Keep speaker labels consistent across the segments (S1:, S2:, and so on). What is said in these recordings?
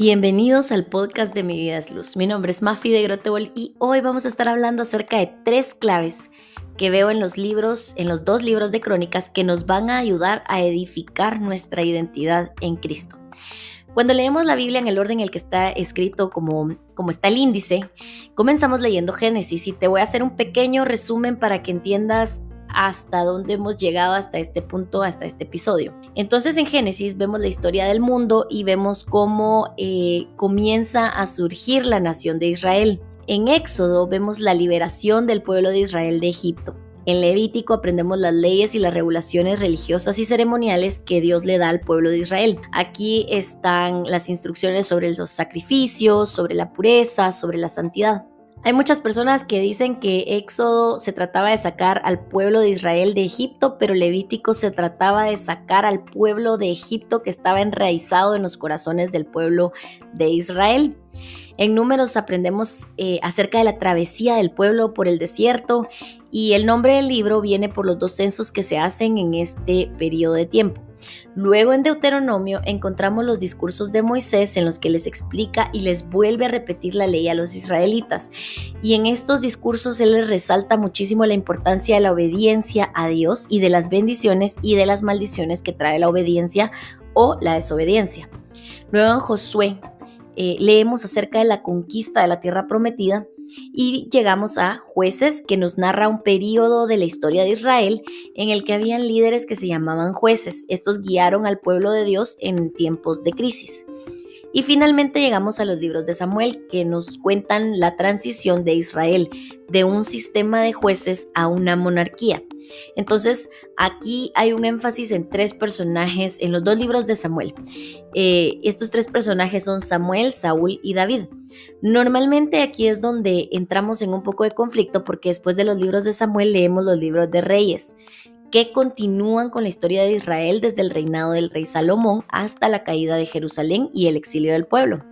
S1: Bienvenidos al podcast de Mi Vida es Luz. Mi nombre es Mafi de Grotebol y hoy vamos a estar hablando acerca de tres claves que veo en los libros, en los dos libros de crónicas que nos van a ayudar a edificar nuestra identidad en Cristo. Cuando leemos la Biblia en el orden en el que está escrito como, como está el índice, comenzamos leyendo Génesis y te voy a hacer un pequeño resumen para que entiendas hasta dónde hemos llegado hasta este punto, hasta este episodio. Entonces en Génesis vemos la historia del mundo y vemos cómo eh, comienza a surgir la nación de Israel. En Éxodo vemos la liberación del pueblo de Israel de Egipto. En Levítico aprendemos las leyes y las regulaciones religiosas y ceremoniales que Dios le da al pueblo de Israel. Aquí están las instrucciones sobre los sacrificios, sobre la pureza, sobre la santidad. Hay muchas personas que dicen que Éxodo se trataba de sacar al pueblo de Israel de Egipto, pero Levítico se trataba de sacar al pueblo de Egipto que estaba enraizado en los corazones del pueblo de Israel. En números aprendemos eh, acerca de la travesía del pueblo por el desierto y el nombre del libro viene por los dos censos que se hacen en este periodo de tiempo. Luego en Deuteronomio encontramos los discursos de Moisés en los que les explica y les vuelve a repetir la ley a los israelitas. Y en estos discursos él les resalta muchísimo la importancia de la obediencia a Dios y de las bendiciones y de las maldiciones que trae la obediencia o la desobediencia. Luego en Josué eh, leemos acerca de la conquista de la tierra prometida y llegamos a jueces que nos narra un periodo de la historia de Israel en el que habían líderes que se llamaban jueces. Estos guiaron al pueblo de Dios en tiempos de crisis. Y finalmente llegamos a los libros de Samuel que nos cuentan la transición de Israel de un sistema de jueces a una monarquía. Entonces aquí hay un énfasis en tres personajes en los dos libros de Samuel. Eh, estos tres personajes son Samuel, Saúl y David. Normalmente aquí es donde entramos en un poco de conflicto porque después de los libros de Samuel leemos los libros de Reyes que continúan con la historia de Israel desde el reinado del rey Salomón hasta la caída de Jerusalén y el exilio del pueblo.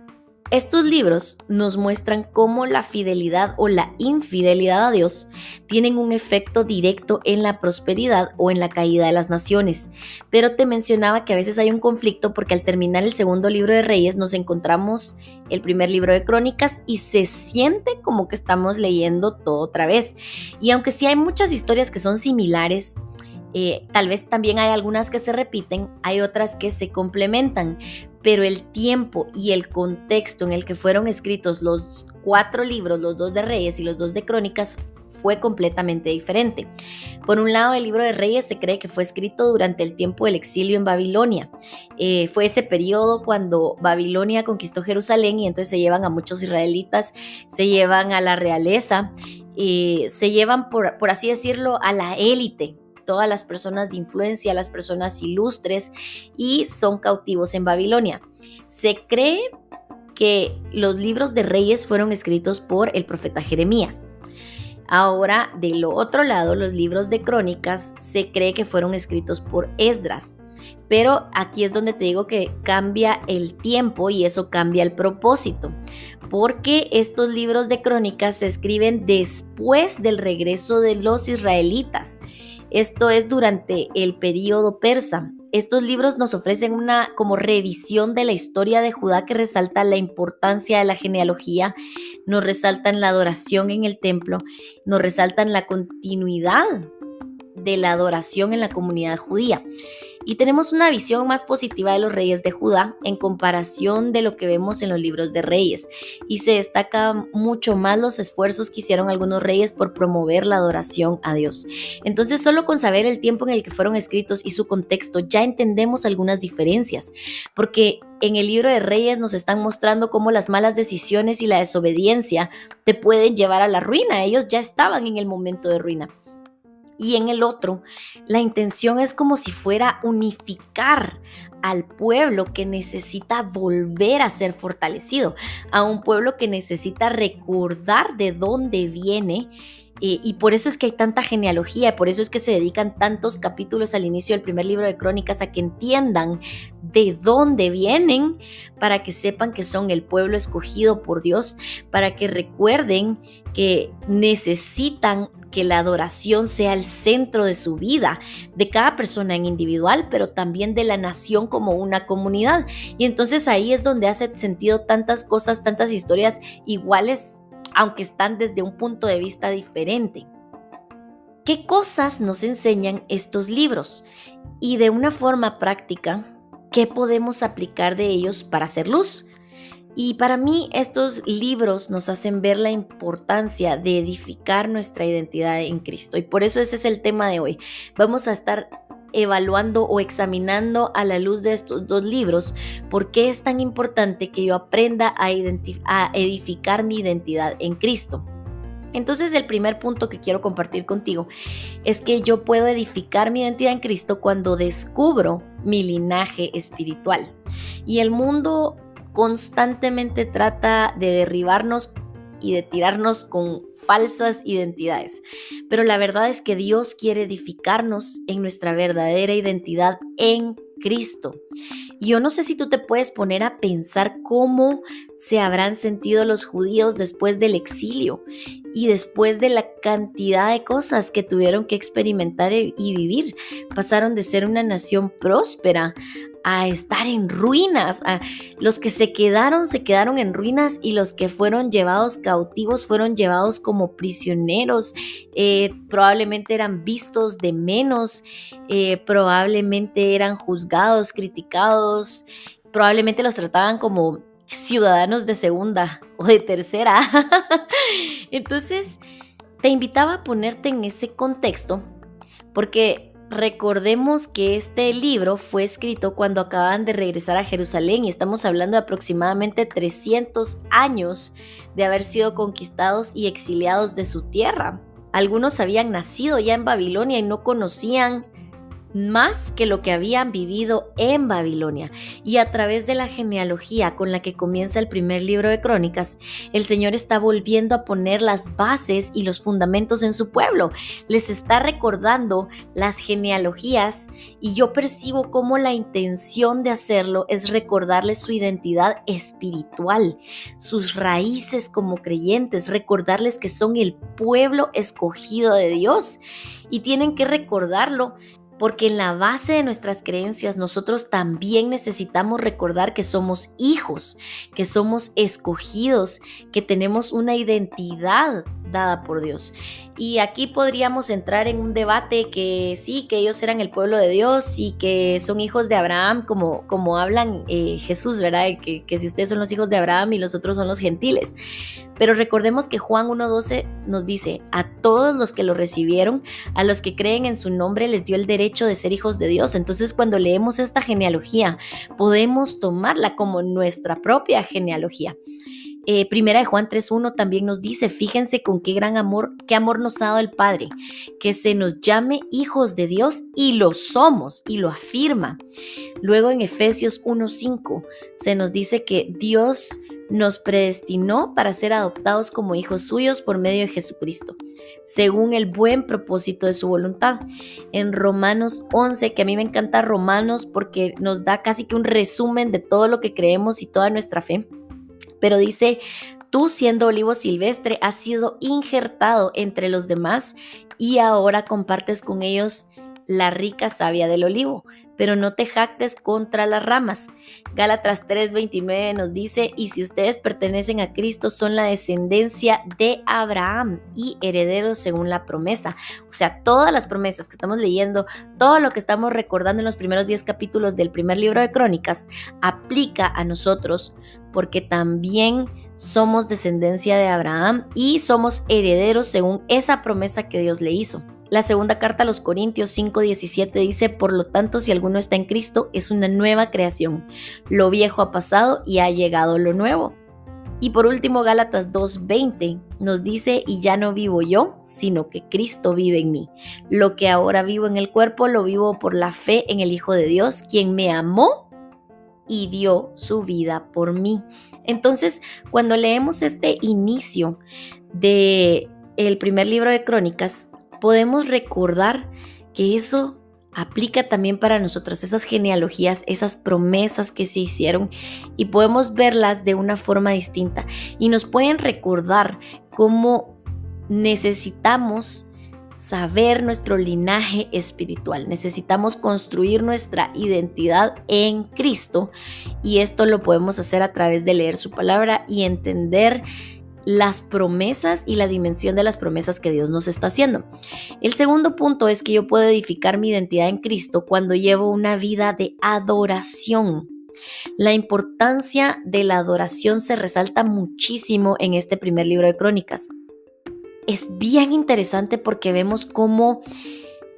S1: Estos libros nos muestran cómo la fidelidad o la infidelidad a Dios tienen un efecto directo en la prosperidad o en la caída de las naciones. Pero te mencionaba que a veces hay un conflicto porque al terminar el segundo libro de Reyes nos encontramos el primer libro de Crónicas y se siente como que estamos leyendo todo otra vez. Y aunque sí hay muchas historias que son similares, eh, tal vez también hay algunas que se repiten, hay otras que se complementan, pero el tiempo y el contexto en el que fueron escritos los cuatro libros, los dos de Reyes y los dos de Crónicas, fue completamente diferente. Por un lado, el libro de Reyes se cree que fue escrito durante el tiempo del exilio en Babilonia. Eh, fue ese periodo cuando Babilonia conquistó Jerusalén y entonces se llevan a muchos israelitas, se llevan a la realeza, eh, se llevan, por, por así decirlo, a la élite todas las personas de influencia, las personas ilustres y son cautivos en Babilonia. Se cree que los libros de reyes fueron escritos por el profeta Jeremías. Ahora, del otro lado, los libros de crónicas se cree que fueron escritos por Esdras. Pero aquí es donde te digo que cambia el tiempo y eso cambia el propósito, porque estos libros de crónicas se escriben después del regreso de los israelitas esto es durante el periodo persa. Estos libros nos ofrecen una como revisión de la historia de Judá que resalta la importancia de la genealogía, nos resaltan la adoración en el templo, nos resaltan la continuidad de la adoración en la comunidad judía y tenemos una visión más positiva de los reyes de Judá en comparación de lo que vemos en los libros de reyes y se destaca mucho más los esfuerzos que hicieron algunos reyes por promover la adoración a Dios. Entonces solo con saber el tiempo en el que fueron escritos y su contexto ya entendemos algunas diferencias, porque en el libro de Reyes nos están mostrando cómo las malas decisiones y la desobediencia te pueden llevar a la ruina. Ellos ya estaban en el momento de ruina y en el otro, la intención es como si fuera unificar al pueblo que necesita volver a ser fortalecido, a un pueblo que necesita recordar de dónde viene Eh, y por eso es que hay tanta genealogía, por eso es que se dedican tantos capítulos al inicio del primer libro de crónicas a que entiendan de dónde vienen, para que sepan que son el pueblo escogido por Dios, para que recuerden que necesitan que la adoración sea el centro de su vida, de cada persona en individual, pero también de la nación como una comunidad. Y entonces ahí es donde hace sentido tantas cosas, tantas historias iguales aunque están desde un punto de vista diferente. ¿Qué cosas nos enseñan estos libros? Y de una forma práctica, ¿qué podemos aplicar de ellos para hacer luz? Y para mí estos libros nos hacen ver la importancia de edificar nuestra identidad en Cristo. Y por eso ese es el tema de hoy. Vamos a estar evaluando o examinando a la luz de estos dos libros por qué es tan importante que yo aprenda a, a edificar mi identidad en Cristo. Entonces el primer punto que quiero compartir contigo es que yo puedo edificar mi identidad en Cristo cuando descubro mi linaje espiritual. Y el mundo constantemente trata de derribarnos y de tirarnos con falsas identidades. Pero la verdad es que Dios quiere edificarnos en nuestra verdadera identidad en Cristo. Y yo no sé si tú te puedes poner a pensar cómo se habrán sentido los judíos después del exilio y después de la cantidad de cosas que tuvieron que experimentar y vivir. Pasaron de ser una nación próspera a estar en ruinas. los que se quedaron, se quedaron en ruinas y los que fueron llevados cautivos fueron llevados como prisioneros. Eh, probablemente eran vistos de menos, eh, probablemente eran juzgados, criticados, probablemente los trataban como ciudadanos de segunda o de tercera. Entonces, te invitaba a ponerte en ese contexto porque Recordemos que este libro fue escrito cuando acaban de regresar a Jerusalén y estamos hablando de aproximadamente 300 años de haber sido conquistados y exiliados de su tierra. Algunos habían nacido ya en Babilonia y no conocían más que lo que habían vivido en Babilonia. Y a través de la genealogía con la que comienza el primer libro de Crónicas, el Señor está volviendo a poner las bases y los fundamentos en su pueblo. Les está recordando las genealogías y yo percibo cómo la intención de hacerlo es recordarles su identidad espiritual, sus raíces como creyentes, recordarles que son el pueblo escogido de Dios y tienen que recordarlo porque en la base de nuestras creencias nosotros también necesitamos recordar que somos hijos, que somos escogidos, que tenemos una identidad dada por Dios. Y aquí podríamos entrar en un debate que sí, que ellos eran el pueblo de Dios y que son hijos de Abraham, como, como hablan eh, Jesús, ¿verdad? Que, que si ustedes son los hijos de Abraham y los otros son los gentiles. Pero recordemos que Juan 1.12 nos dice, a todos los que lo recibieron, a los que creen en su nombre, les dio el derecho de ser hijos de Dios. Entonces cuando leemos esta genealogía, podemos tomarla como nuestra propia genealogía. Eh, primera de Juan 3.1 también nos dice, fíjense con qué gran amor, qué amor nos ha dado el Padre, que se nos llame hijos de Dios y lo somos y lo afirma. Luego en Efesios 1.5 se nos dice que Dios nos predestinó para ser adoptados como hijos suyos por medio de Jesucristo, según el buen propósito de su voluntad. En Romanos 11, que a mí me encanta Romanos porque nos da casi que un resumen de todo lo que creemos y toda nuestra fe pero dice, tú siendo olivo silvestre has sido injertado entre los demás y ahora compartes con ellos la rica savia del olivo, pero no te jactes contra las ramas. Gálatas 3:29 nos dice, y si ustedes pertenecen a Cristo, son la descendencia de Abraham y herederos según la promesa. O sea, todas las promesas que estamos leyendo, todo lo que estamos recordando en los primeros 10 capítulos del primer libro de Crónicas, aplica a nosotros porque también somos descendencia de Abraham y somos herederos según esa promesa que Dios le hizo. La segunda carta a los Corintios 5:17 dice, por lo tanto, si alguno está en Cristo, es una nueva creación. Lo viejo ha pasado y ha llegado lo nuevo. Y por último, Gálatas 2:20 nos dice, y ya no vivo yo, sino que Cristo vive en mí. Lo que ahora vivo en el cuerpo, lo vivo por la fe en el Hijo de Dios, quien me amó y dio su vida por mí. Entonces, cuando leemos este inicio de el primer libro de Crónicas, podemos recordar que eso aplica también para nosotros, esas genealogías, esas promesas que se hicieron y podemos verlas de una forma distinta y nos pueden recordar cómo necesitamos saber nuestro linaje espiritual. Necesitamos construir nuestra identidad en Cristo y esto lo podemos hacer a través de leer su palabra y entender las promesas y la dimensión de las promesas que Dios nos está haciendo. El segundo punto es que yo puedo edificar mi identidad en Cristo cuando llevo una vida de adoración. La importancia de la adoración se resalta muchísimo en este primer libro de Crónicas. Es bien interesante porque vemos cómo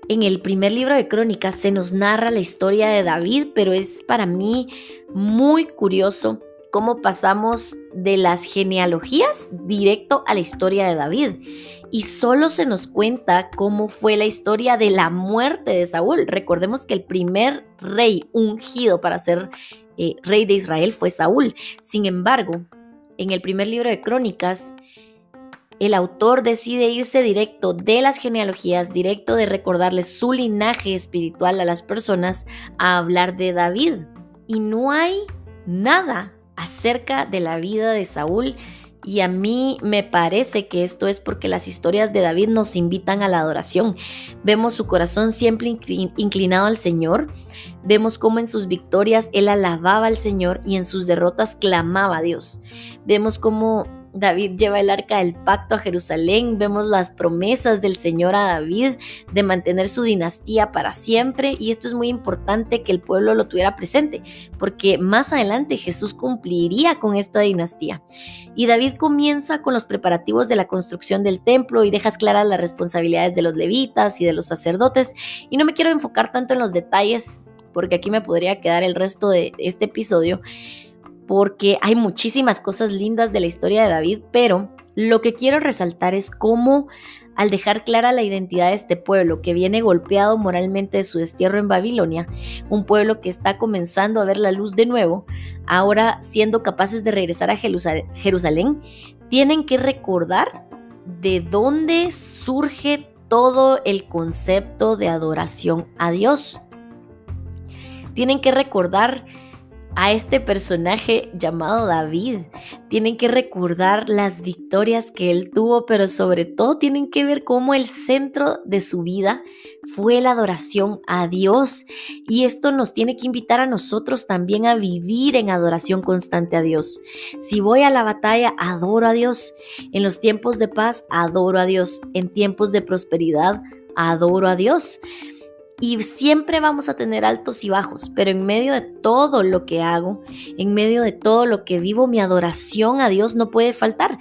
S1: en el primer libro de Crónicas se nos narra la historia de David, pero es para mí muy curioso cómo pasamos de las genealogías directo a la historia de David. Y solo se nos cuenta cómo fue la historia de la muerte de Saúl. Recordemos que el primer rey ungido para ser eh, rey de Israel fue Saúl. Sin embargo, en el primer libro de Crónicas, el autor decide irse directo de las genealogías, directo de recordarles su linaje espiritual a las personas, a hablar de David. Y no hay nada acerca de la vida de Saúl y a mí me parece que esto es porque las historias de David nos invitan a la adoración. Vemos su corazón siempre inclinado al Señor. Vemos cómo en sus victorias él alababa al Señor y en sus derrotas clamaba a Dios. Vemos cómo David lleva el arca del pacto a Jerusalén, vemos las promesas del Señor a David de mantener su dinastía para siempre y esto es muy importante que el pueblo lo tuviera presente porque más adelante Jesús cumpliría con esta dinastía. Y David comienza con los preparativos de la construcción del templo y dejas claras las responsabilidades de los levitas y de los sacerdotes y no me quiero enfocar tanto en los detalles porque aquí me podría quedar el resto de este episodio porque hay muchísimas cosas lindas de la historia de David, pero lo que quiero resaltar es cómo al dejar clara la identidad de este pueblo que viene golpeado moralmente de su destierro en Babilonia, un pueblo que está comenzando a ver la luz de nuevo, ahora siendo capaces de regresar a Jerusalén, tienen que recordar de dónde surge todo el concepto de adoración a Dios. Tienen que recordar a este personaje llamado David. Tienen que recordar las victorias que él tuvo, pero sobre todo tienen que ver cómo el centro de su vida fue la adoración a Dios. Y esto nos tiene que invitar a nosotros también a vivir en adoración constante a Dios. Si voy a la batalla, adoro a Dios. En los tiempos de paz, adoro a Dios. En tiempos de prosperidad, adoro a Dios y siempre vamos a tener altos y bajos, pero en medio de todo lo que hago, en medio de todo lo que vivo, mi adoración a Dios no puede faltar.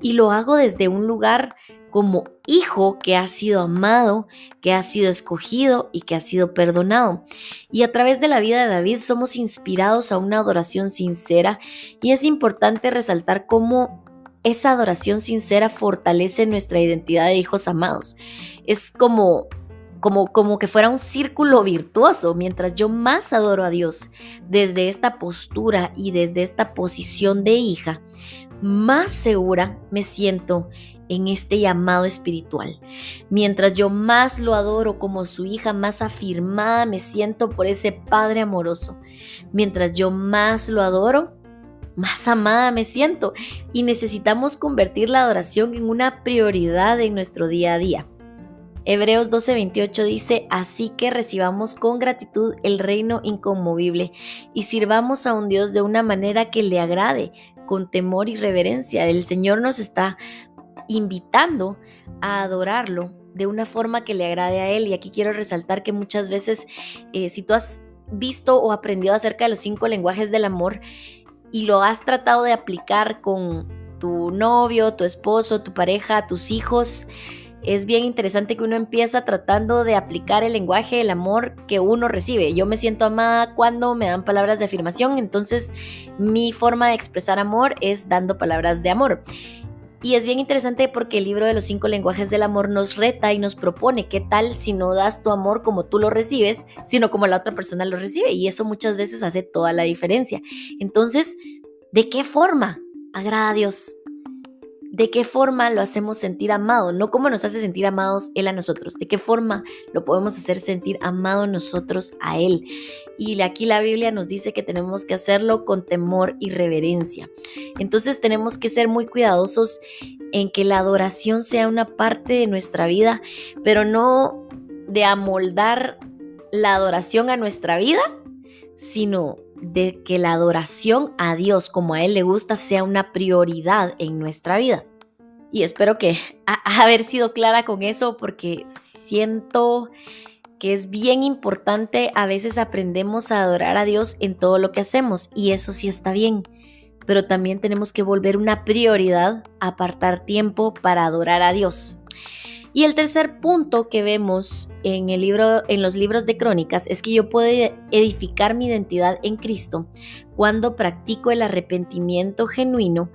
S1: Y lo hago desde un lugar como hijo que ha sido amado, que ha sido escogido y que ha sido perdonado. Y a través de la vida de David somos inspirados a una adoración sincera y es importante resaltar cómo esa adoración sincera fortalece nuestra identidad de hijos amados. Es como como, que fuera un círculo virtuoso, mientras yo más adoro a Dios desde esta postura y desde esta posición de hija, más segura me siento en este llamado espiritual. Mientras yo más lo adoro como su hija, más afirmada me siento por ese Padre amoroso. Mientras yo más lo adoro, más amada me siento. Y necesitamos convertir la adoración en una prioridad en nuestro día a día. Hebreos 12:28 dice, así que recibamos con gratitud el reino inconmovible y sirvamos a un Dios de una manera que le agrade, con temor y reverencia. El Señor nos está invitando a adorarlo de una forma que le agrade a Él. Y aquí quiero resaltar que muchas veces, eh, si tú has visto o aprendido acerca de los cinco lenguajes del amor y lo has tratado de aplicar con tu novio, tu esposo, tu pareja, tus hijos, es bien interesante que uno empieza tratando de aplicar el lenguaje del amor que uno recibe. Yo me siento amada cuando me dan palabras de afirmación, entonces mi forma de expresar amor es dando palabras de amor. Y es bien interesante porque el libro de los cinco lenguajes del amor nos reta y nos propone qué tal si no das tu amor como tú lo recibes, sino como la otra persona lo recibe. Y eso muchas veces hace toda la diferencia. Entonces, ¿de qué forma agrada a Dios? De qué forma lo hacemos sentir amado, no cómo nos hace sentir amados Él a nosotros, de qué forma lo podemos hacer sentir amado nosotros a Él. Y aquí la Biblia nos dice que tenemos que hacerlo con temor y reverencia. Entonces tenemos que ser muy cuidadosos en que la adoración sea una parte de nuestra vida, pero no de amoldar la adoración a nuestra vida, sino de que la adoración a Dios como a Él le gusta sea una prioridad en nuestra vida. Y espero que haber sido clara con eso porque siento que es bien importante, a veces aprendemos a adorar a Dios en todo lo que hacemos y eso sí está bien, pero también tenemos que volver una prioridad apartar tiempo para adorar a Dios. Y el tercer punto que vemos en, el libro, en los libros de crónicas es que yo puedo edificar mi identidad en Cristo cuando practico el arrepentimiento genuino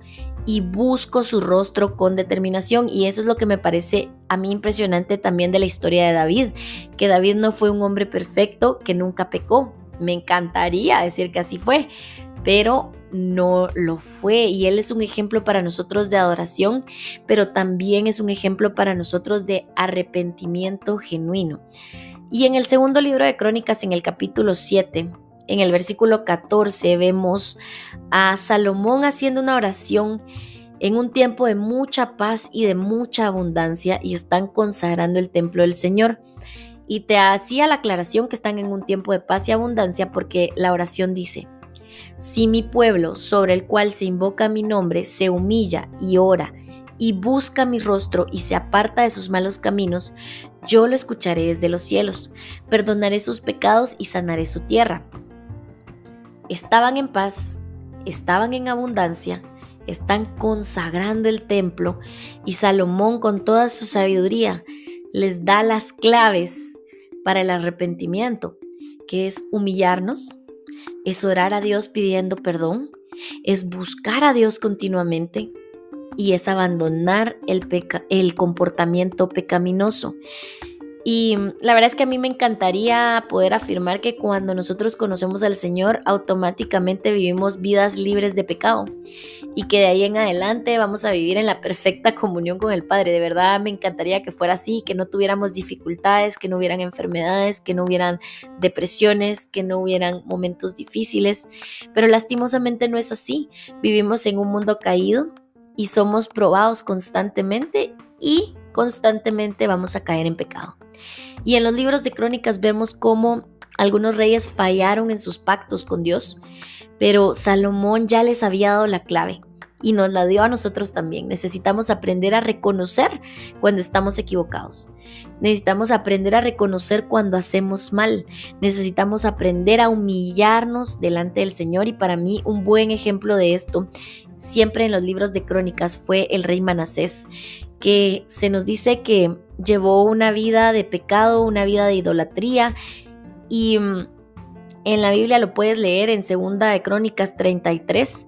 S1: y busco su rostro con determinación. Y eso es lo que me parece a mí impresionante también de la historia de David, que David no fue un hombre perfecto que nunca pecó. Me encantaría decir que así fue, pero no lo fue y Él es un ejemplo para nosotros de adoración, pero también es un ejemplo para nosotros de arrepentimiento genuino. Y en el segundo libro de Crónicas, en el capítulo 7, en el versículo 14, vemos a Salomón haciendo una oración en un tiempo de mucha paz y de mucha abundancia y están consagrando el templo del Señor. Y te hacía la aclaración que están en un tiempo de paz y abundancia porque la oración dice, si mi pueblo, sobre el cual se invoca mi nombre, se humilla y ora, y busca mi rostro y se aparta de sus malos caminos, yo lo escucharé desde los cielos, perdonaré sus pecados y sanaré su tierra. Estaban en paz, estaban en abundancia, están consagrando el templo y Salomón con toda su sabiduría les da las claves para el arrepentimiento, que es humillarnos, es orar a Dios pidiendo perdón, es buscar a Dios continuamente y es abandonar el, comportamiento pecaminoso. Y mm, la verdad es que a mí me encantaría poder afirmar que cuando nosotros conocemos al Señor, automáticamente vivimos vidas libres de pecado y que de ahí en adelante vamos a vivir en la perfecta comunión con el Padre. De verdad me encantaría que fuera así, que no tuviéramos dificultades, que no hubieran enfermedades, que no hubieran depresiones, que no hubieran momentos difíciles, pero lastimosamente no es así. Vivimos en un mundo caído y somos probados constantemente y constantemente vamos a caer en pecado. Y en los libros de crónicas vemos cómo algunos reyes fallaron en sus pactos con Dios, pero Salomón ya les había dado la clave y nos la dio a nosotros también. Necesitamos aprender a reconocer cuando estamos equivocados. Necesitamos aprender a reconocer cuando hacemos mal. Necesitamos aprender a humillarnos delante del Señor y para mí un buen ejemplo de esto siempre en los libros de crónicas fue el rey Manasés, que se nos dice que llevó una vida de pecado, una vida de idolatría y mm, en la Biblia lo puedes leer en Segunda de Crónicas 33.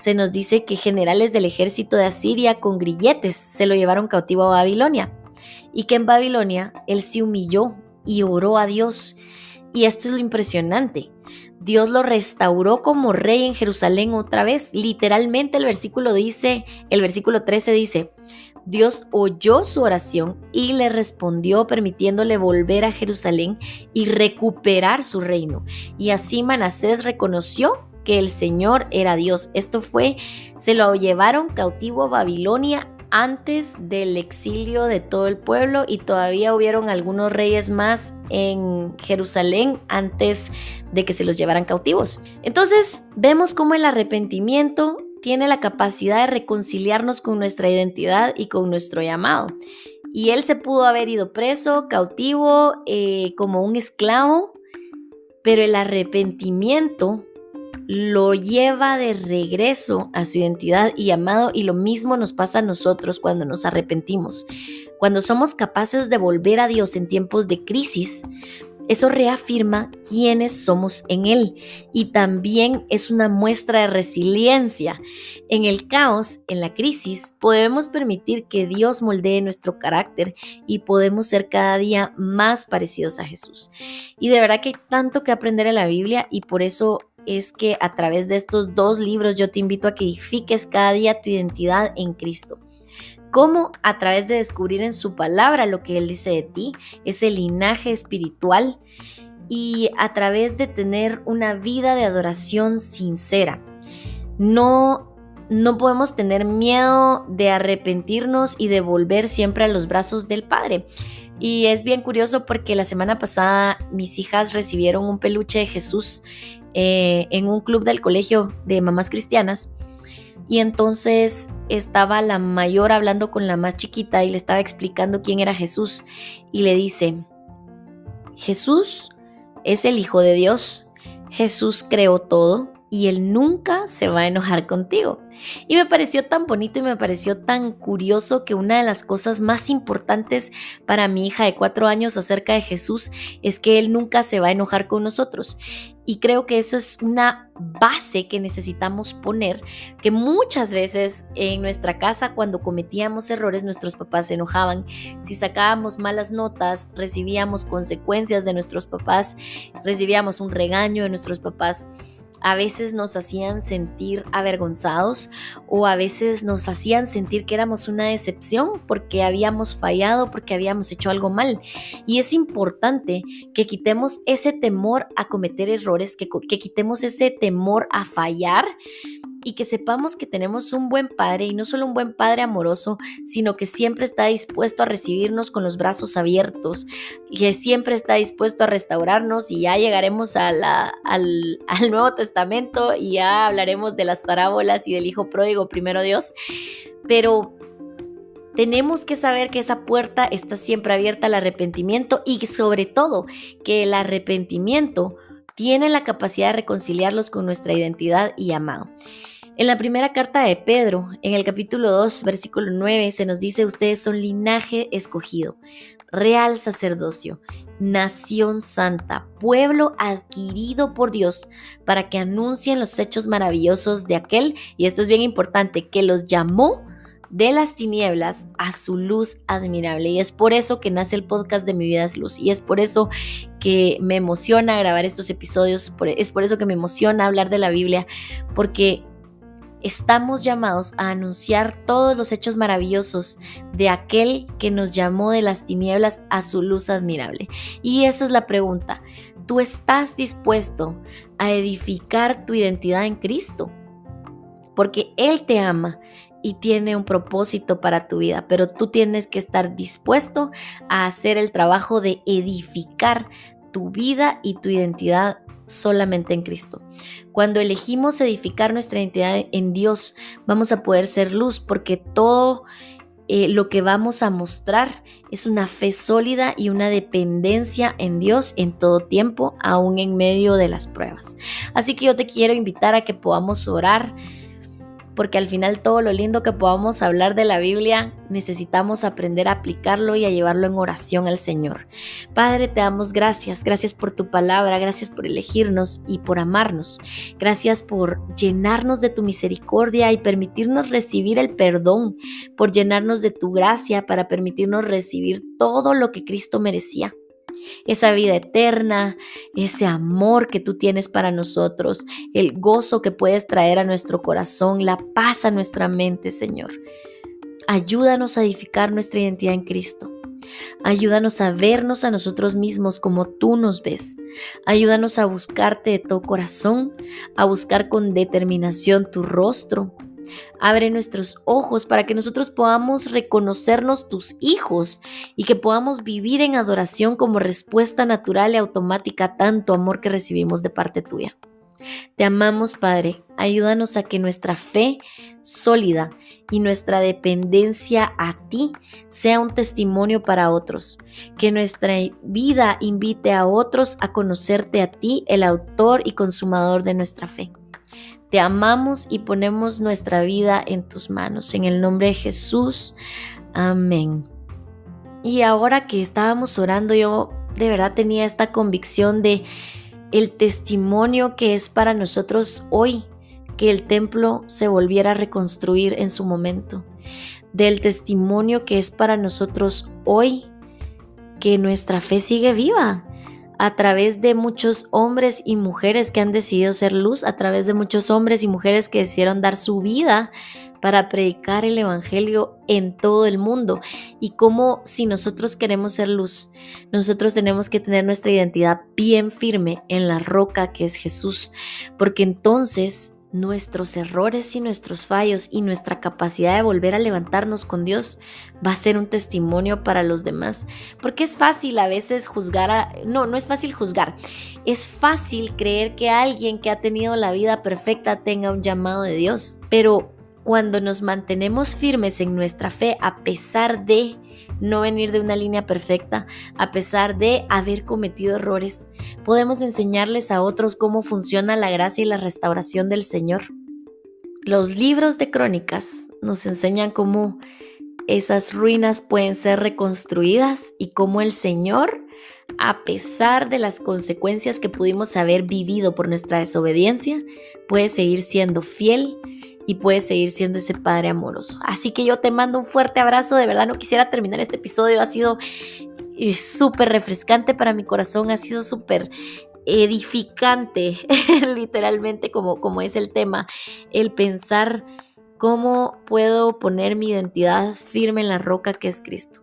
S1: Se nos dice que generales del ejército de Asiria con grilletes se lo llevaron cautivo a Babilonia y que en Babilonia él se humilló y oró a Dios. Y esto es lo impresionante. Dios lo restauró como rey en Jerusalén otra vez. Literalmente el versículo dice, el versículo 13 dice, Dios oyó su oración y le respondió permitiéndole volver a Jerusalén y recuperar su reino. Y así Manasés reconoció que el Señor era Dios. Esto fue, se lo llevaron cautivo a Babilonia antes del exilio de todo el pueblo y todavía hubieron algunos reyes más en Jerusalén antes de que se los llevaran cautivos. Entonces vemos cómo el arrepentimiento tiene la capacidad de reconciliarnos con nuestra identidad y con nuestro llamado. Y él se pudo haber ido preso, cautivo, eh, como un esclavo, pero el arrepentimiento lo lleva de regreso a su identidad y llamado y lo mismo nos pasa a nosotros cuando nos arrepentimos. Cuando somos capaces de volver a Dios en tiempos de crisis, eso reafirma quiénes somos en Él y también es una muestra de resiliencia. En el caos, en la crisis, podemos permitir que Dios moldee nuestro carácter y podemos ser cada día más parecidos a Jesús. Y de verdad que hay tanto que aprender en la Biblia y por eso es que a través de estos dos libros yo te invito a que edifiques cada día tu identidad en Cristo. cómo a través de descubrir en su palabra lo que Él dice de ti, ese linaje espiritual y a través de tener una vida de adoración sincera. No, no podemos tener miedo de arrepentirnos y de volver siempre a los brazos del Padre. Y es bien curioso porque la semana pasada mis hijas recibieron un peluche de Jesús eh, en un club del colegio de mamás cristianas. Y entonces estaba la mayor hablando con la más chiquita y le estaba explicando quién era Jesús. Y le dice, Jesús es el Hijo de Dios. Jesús creó todo y Él nunca se va a enojar contigo. Y me pareció tan bonito y me pareció tan curioso que una de las cosas más importantes para mi hija de cuatro años acerca de Jesús es que Él nunca se va a enojar con nosotros. Y creo que eso es una base que necesitamos poner, que muchas veces en nuestra casa cuando cometíamos errores nuestros papás se enojaban. Si sacábamos malas notas, recibíamos consecuencias de nuestros papás, recibíamos un regaño de nuestros papás a veces nos hacían sentir avergonzados o a veces nos hacían sentir que éramos una decepción porque habíamos fallado, porque habíamos hecho algo mal. Y es importante que quitemos ese temor a cometer errores, que, que quitemos ese temor a fallar y que sepamos que tenemos un buen padre y no solo un buen padre amoroso, sino que siempre está dispuesto a recibirnos con los brazos abiertos y que siempre está dispuesto a restaurarnos y ya llegaremos al, al Nuevo Testamento y ya hablaremos de las parábolas y del Hijo Pródigo, primero Dios, pero tenemos que saber que esa puerta está siempre abierta al arrepentimiento y sobre todo que el arrepentimiento tiene la capacidad de reconciliarlos con nuestra identidad y amado. En la primera carta de Pedro, en el capítulo 2, versículo 9, se nos dice, ustedes son linaje escogido, real sacerdocio, nación santa, pueblo adquirido por Dios, para que anuncien los hechos maravillosos de aquel, y esto es bien importante, que los llamó de las tinieblas a su luz admirable. Y es por eso que nace el podcast de Mi vida es luz. Y es por eso que me emociona grabar estos episodios. Es por eso que me emociona hablar de la Biblia. Porque estamos llamados a anunciar todos los hechos maravillosos de aquel que nos llamó de las tinieblas a su luz admirable. Y esa es la pregunta. ¿Tú estás dispuesto a edificar tu identidad en Cristo? Porque Él te ama y tiene un propósito para tu vida, pero tú tienes que estar dispuesto a hacer el trabajo de edificar tu vida y tu identidad solamente en Cristo. Cuando elegimos edificar nuestra identidad en Dios, vamos a poder ser luz porque todo eh, lo que vamos a mostrar es una fe sólida y una dependencia en Dios en todo tiempo, aún en medio de las pruebas. Así que yo te quiero invitar a que podamos orar porque al final todo lo lindo que podamos hablar de la Biblia necesitamos aprender a aplicarlo y a llevarlo en oración al Señor. Padre, te damos gracias, gracias por tu palabra, gracias por elegirnos y por amarnos, gracias por llenarnos de tu misericordia y permitirnos recibir el perdón, por llenarnos de tu gracia para permitirnos recibir todo lo que Cristo merecía esa vida eterna, ese amor que tú tienes para nosotros, el gozo que puedes traer a nuestro corazón, la paz a nuestra mente, Señor. Ayúdanos a edificar nuestra identidad en Cristo. Ayúdanos a vernos a nosotros mismos como tú nos ves. Ayúdanos a buscarte de todo corazón, a buscar con determinación tu rostro, Abre nuestros ojos para que nosotros podamos reconocernos tus hijos y que podamos vivir en adoración como respuesta natural y automática a tanto amor que recibimos de parte tuya. Te amamos, Padre. Ayúdanos a que nuestra fe sólida y nuestra dependencia a ti sea un testimonio para otros. Que nuestra vida invite a otros a conocerte a ti, el autor y consumador de nuestra fe. Te amamos y ponemos nuestra vida en tus manos. En el nombre de Jesús. Amén. Y ahora que estábamos orando, yo de verdad tenía esta convicción de el testimonio que es para nosotros hoy que el templo se volviera a reconstruir en su momento. Del testimonio que es para nosotros hoy que nuestra fe sigue viva, a través de muchos hombres y mujeres que han decidido ser luz, a través de muchos hombres y mujeres que decidieron dar su vida para predicar el Evangelio en todo el mundo. Y cómo si nosotros queremos ser luz, nosotros tenemos que tener nuestra identidad bien firme en la roca que es Jesús, porque entonces nuestros errores y nuestros fallos y nuestra capacidad de volver a levantarnos con Dios va a ser un testimonio para los demás. Porque es fácil a veces juzgar a... No, no es fácil juzgar. Es fácil creer que alguien que ha tenido la vida perfecta tenga un llamado de Dios. Pero cuando nos mantenemos firmes en nuestra fe a pesar de no venir de una línea perfecta, a pesar de haber cometido errores, podemos enseñarles a otros cómo funciona la gracia y la restauración del Señor. Los libros de crónicas nos enseñan cómo esas ruinas pueden ser reconstruidas y cómo el Señor, a pesar de las consecuencias que pudimos haber vivido por nuestra desobediencia, puede seguir siendo fiel y puedes seguir siendo ese padre amoroso. Así que yo te mando un fuerte abrazo, de verdad no quisiera terminar este episodio, ha sido eh, súper refrescante para mi corazón, ha sido súper edificante, literalmente como, como es el tema, el pensar cómo puedo poner mi identidad firme en la roca que es Cristo.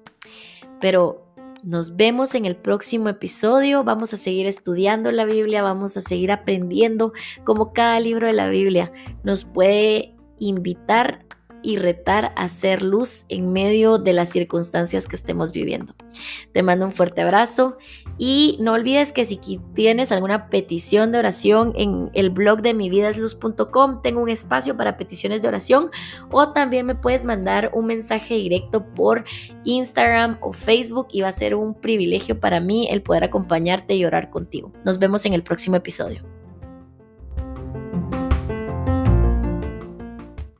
S1: Pero nos vemos en el próximo episodio. Vamos a seguir estudiando la Biblia, vamos a seguir aprendiendo como cada libro de la Biblia nos puede invitar y retar a hacer luz en medio de las circunstancias que estemos viviendo. Te mando un fuerte abrazo y no olvides que si tienes alguna petición de oración en el blog de mividasluz.com, tengo un espacio para peticiones de oración o también me puedes mandar un mensaje directo por Instagram o Facebook y va a ser un privilegio para mí el poder acompañarte y orar contigo. Nos vemos en el próximo episodio.